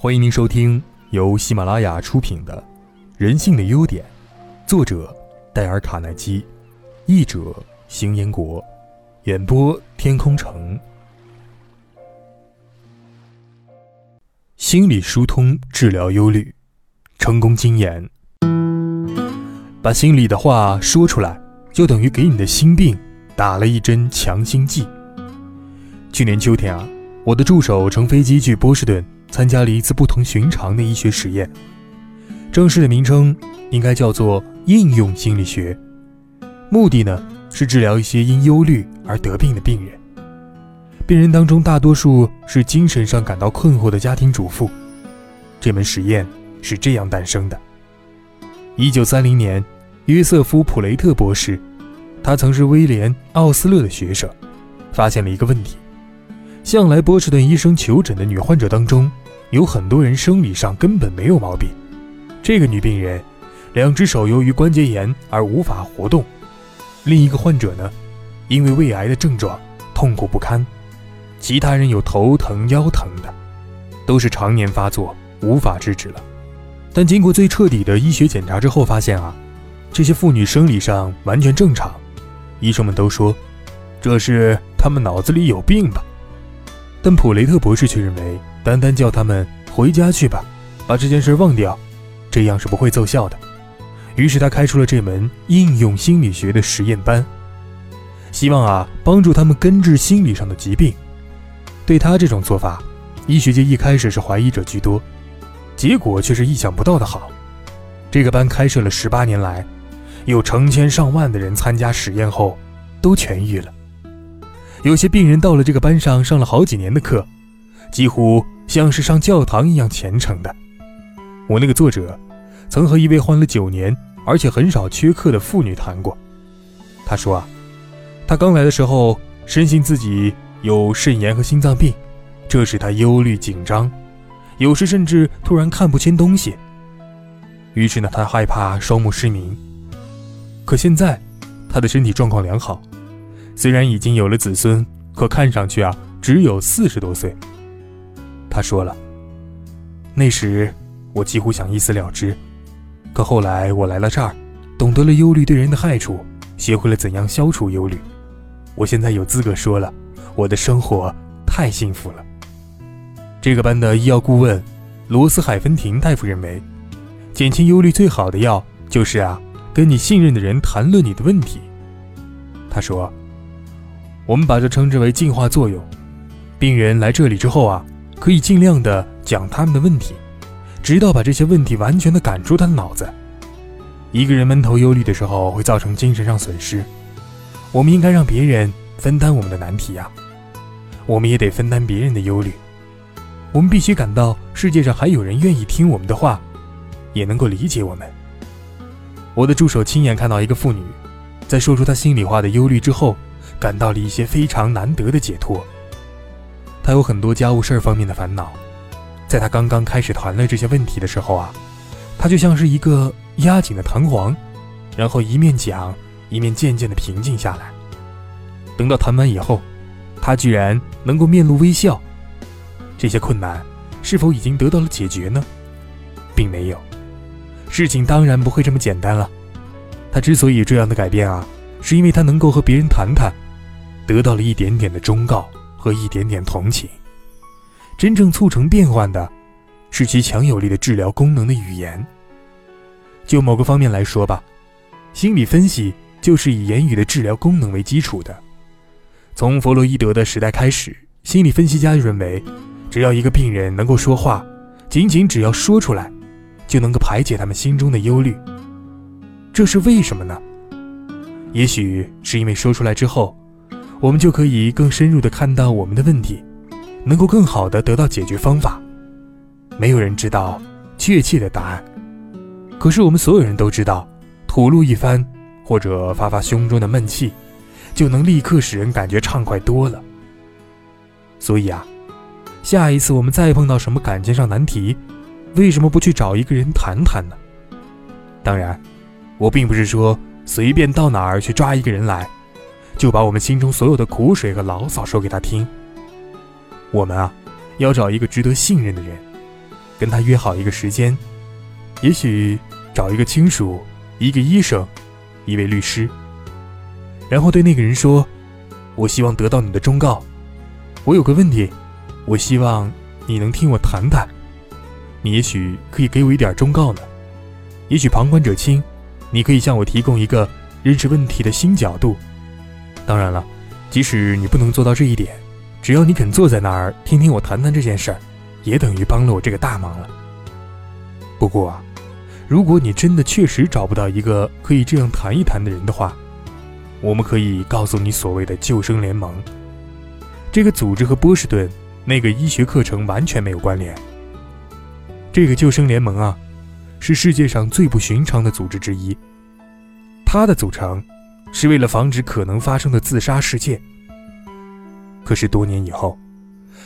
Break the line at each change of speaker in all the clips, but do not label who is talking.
欢迎您收听由喜马拉雅出品的《人性的优点》，作者戴尔·卡耐基，译者邢彦国，演播天空城。心理疏通治疗忧虑，成功经验：把心里的话说出来，就等于给你的心病打了一针强心剂。去年秋天啊，我的助手乘飞机去波士顿。参加了一次不同寻常的医学实验，正式的名称应该叫做应用心理学。目的呢是治疗一些因忧虑而得病的病人。病人当中大多数是精神上感到困惑的家庭主妇。这门实验是这样诞生的：一九三零年，约瑟夫·普雷特博士，他曾是威廉·奥斯勒的学生，发现了一个问题。向来波士顿医生求诊的女患者当中，有很多人生理上根本没有毛病。这个女病人，两只手由于关节炎而无法活动；另一个患者呢，因为胃癌的症状痛苦不堪；其他人有头疼、腰疼的，都是常年发作，无法制止了。但经过最彻底的医学检查之后，发现啊，这些妇女生理上完全正常。医生们都说，这是她们脑子里有病吧。但普雷特博士却认为，单单叫他们回家去吧，把这件事忘掉，这样是不会奏效的。于是他开出了这门应用心理学的实验班，希望啊帮助他们根治心理上的疾病。对他这种做法，医学界一开始是怀疑者居多，结果却是意想不到的好。这个班开设了十八年来，有成千上万的人参加实验后，都痊愈了。有些病人到了这个班上，上了好几年的课，几乎像是上教堂一样虔诚的。我那个作者，曾和一位患了九年而且很少缺课的妇女谈过。她说啊，她刚来的时候，深信自己有肾炎和心脏病，这使她忧虑紧张，有时甚至突然看不清东西。于是呢，她害怕双目失明。可现在，她的身体状况良好。虽然已经有了子孙，可看上去啊只有四十多岁。他说了，那时我几乎想一死了之，可后来我来了这儿，懂得了忧虑对人的害处，学会了怎样消除忧虑。我现在有资格说了，我的生活太幸福了。这个班的医药顾问罗斯海芬廷大夫认为，减轻忧虑最好的药就是啊跟你信任的人谈论你的问题。他说。我们把这称之为进化作用。病人来这里之后啊，可以尽量的讲他们的问题，直到把这些问题完全的赶出他的脑子。一个人闷头忧虑的时候，会造成精神上损失。我们应该让别人分担我们的难题呀，我们也得分担别人的忧虑。我们必须感到世界上还有人愿意听我们的话，也能够理解我们。我的助手亲眼看到一个妇女，在说出她心里话的忧虑之后。感到了一些非常难得的解脱。他有很多家务事儿方面的烦恼，在他刚刚开始谈论这些问题的时候啊，他就像是一个压紧的弹簧，然后一面讲，一面渐渐的平静下来。等到谈完以后，他居然能够面露微笑。这些困难是否已经得到了解决呢？并没有，事情当然不会这么简单了。他之所以这样的改变啊，是因为他能够和别人谈谈。得到了一点点的忠告和一点点同情，真正促成变换的，是其强有力的治疗功能的语言。就某个方面来说吧，心理分析就是以言语的治疗功能为基础的。从弗洛伊德的时代开始，心理分析家就认为，只要一个病人能够说话，仅仅只要说出来，就能够排解他们心中的忧虑。这是为什么呢？也许是因为说出来之后。我们就可以更深入地看到我们的问题，能够更好地得到解决方法。没有人知道确切的答案，可是我们所有人都知道，吐露一番或者发发胸中的闷气，就能立刻使人感觉畅快多了。所以啊，下一次我们再碰到什么感情上难题，为什么不去找一个人谈谈呢？当然，我并不是说随便到哪儿去抓一个人来。就把我们心中所有的苦水和牢骚说给他听。我们啊，要找一个值得信任的人，跟他约好一个时间，也许找一个亲属、一个医生、一位律师，然后对那个人说：“我希望得到你的忠告。我有个问题，我希望你能听我谈谈。你也许可以给我一点忠告呢。也许旁观者清，你可以向我提供一个认识问题的新角度。当然了，即使你不能做到这一点，只要你肯坐在那儿听听我谈谈这件事儿。”也等于帮了我这个大忙了。不过啊，如果你真的确实找不到一个可以这样谈一谈的人的话，我们可以告诉你所谓的救生联盟。这个组织和波士顿那个医学课程完全没有关联。这个救生联盟啊，是世界上最不寻常的组织之一。它的组成是为了防止可能发生的自杀事件。可是多年以后。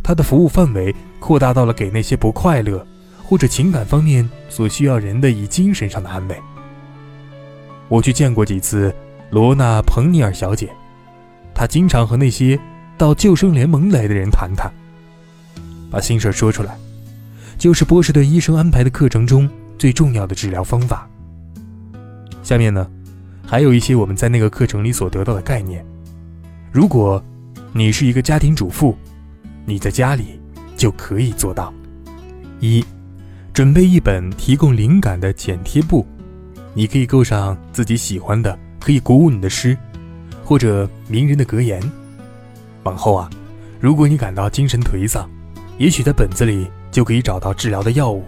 他的服务范围扩大到了给那些不快乐或者情感方面所需要人的以精神上的安慰。我去见过几次罗娜·彭尼尔小姐，她经常和那些到救生联盟来的人谈谈，把心事说出来，就是波士顿医生安排的课程中最重要的治疗方法。下面呢，还有一些我们在那个课程里所得到的概念。如果你是一个家庭主妇，你在家里就可以做到：一、准备一本提供灵感的剪贴簿，你可以构上自己喜欢的、可以鼓舞你的诗，或者名人的格言。往后啊，如果你感到精神颓丧，也许在本子里就可以找到治疗的药物。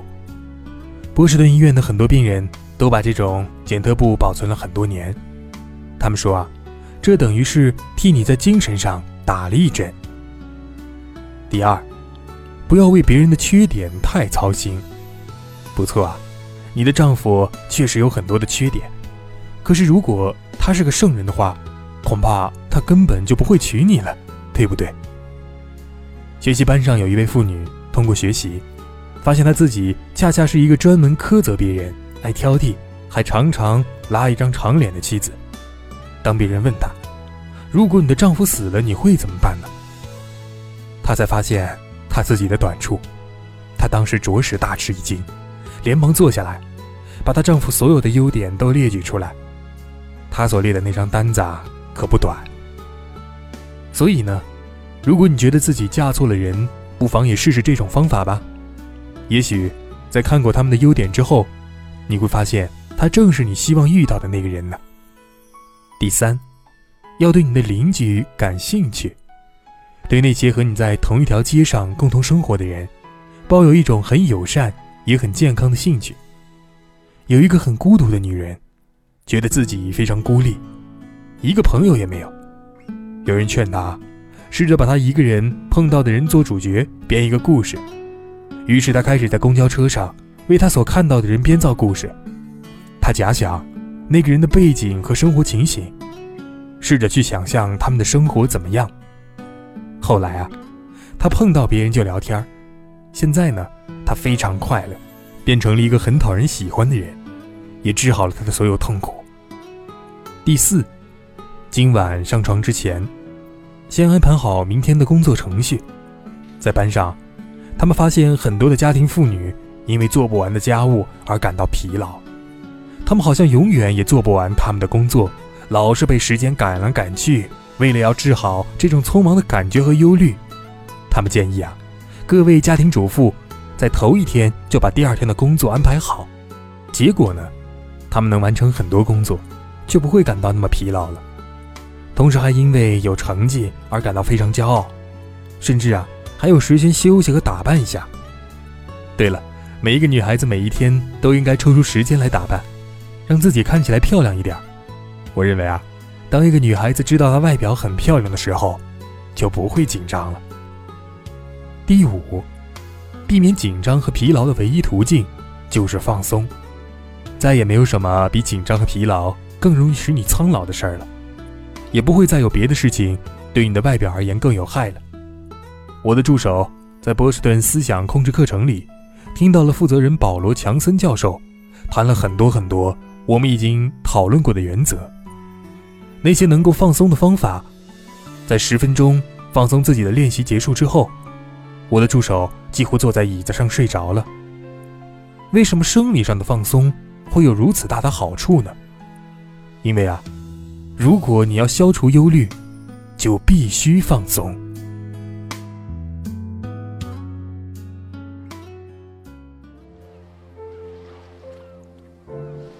波士顿医院的很多病人都把这种剪特布保存了很多年，他们说啊，这等于是替你在精神上打了一针。第二，不要为别人的缺点太操心。不错啊，你的丈夫确实有很多的缺点，可是如果他是个圣人的话，恐怕他根本就不会娶你了，对不对？学习班上有一位妇女，通过学习，发现她自己恰恰是一个专门苛责别人、爱挑剔，还常常拉一张长脸的妻子。当别人问他，如果你的丈夫死了，你会怎么办呢？她才发现她自己的短处，她当时着实大吃一惊，连忙坐下来，把她丈夫所有的优点都列举出来。她所列的那张单子啊，可不短。所以呢，如果你觉得自己嫁错了人，不妨也试试这种方法吧。也许在看过他们的优点之后，你会发现他正是你希望遇到的那个人呢。第三，要对你的邻居感兴趣。对那些和你在同一条街上共同生活的人，抱有一种很友善也很健康的兴趣。有一个很孤独的女人，觉得自己非常孤立，一个朋友也没有。有人劝她，试着把她一个人碰到的人做主角，编一个故事。于是她开始在公交车上为他所看到的人编造故事。他假想那个人的背景和生活情形，试着去想象他们的生活怎么样。后来啊，他碰到别人就聊天现在呢，他非常快乐，变成了一个很讨人喜欢的人，也治好了他的所有痛苦。第四，今晚上床之前，先安排好明天的工作程序。在班上，他们发现很多的家庭妇女因为做不完的家务而感到疲劳，他们好像永远也做不完他们的工作，老是被时间赶来赶去。为了要治好这种匆忙的感觉和忧虑，他们建议啊，各位家庭主妇在头一天就把第二天的工作安排好。结果呢，他们能完成很多工作，就不会感到那么疲劳了。同时还因为有成绩而感到非常骄傲，甚至啊还有时间休息和打扮一下。对了，每一个女孩子每一天都应该抽出时间来打扮，让自己看起来漂亮一点。我认为啊。当一个女孩子知道她外表很漂亮的时候，就不会紧张了。第五，避免紧张和疲劳的唯一途径就是放松。再也没有什么比紧张和疲劳更容易使你苍老的事儿了，也不会再有别的事情对你的外表而言更有害了。我的助手在波士顿思想控制课程里听到了负责人保罗·强森教授谈了很多很多我们已经讨论过的原则。那些能够放松的方法，在十分钟放松自己的练习结束之后，我的助手几乎坐在椅子上睡着了。为什么生理上的放松会有如此大的好处呢？因为啊，如果你要消除忧虑，就必须放松。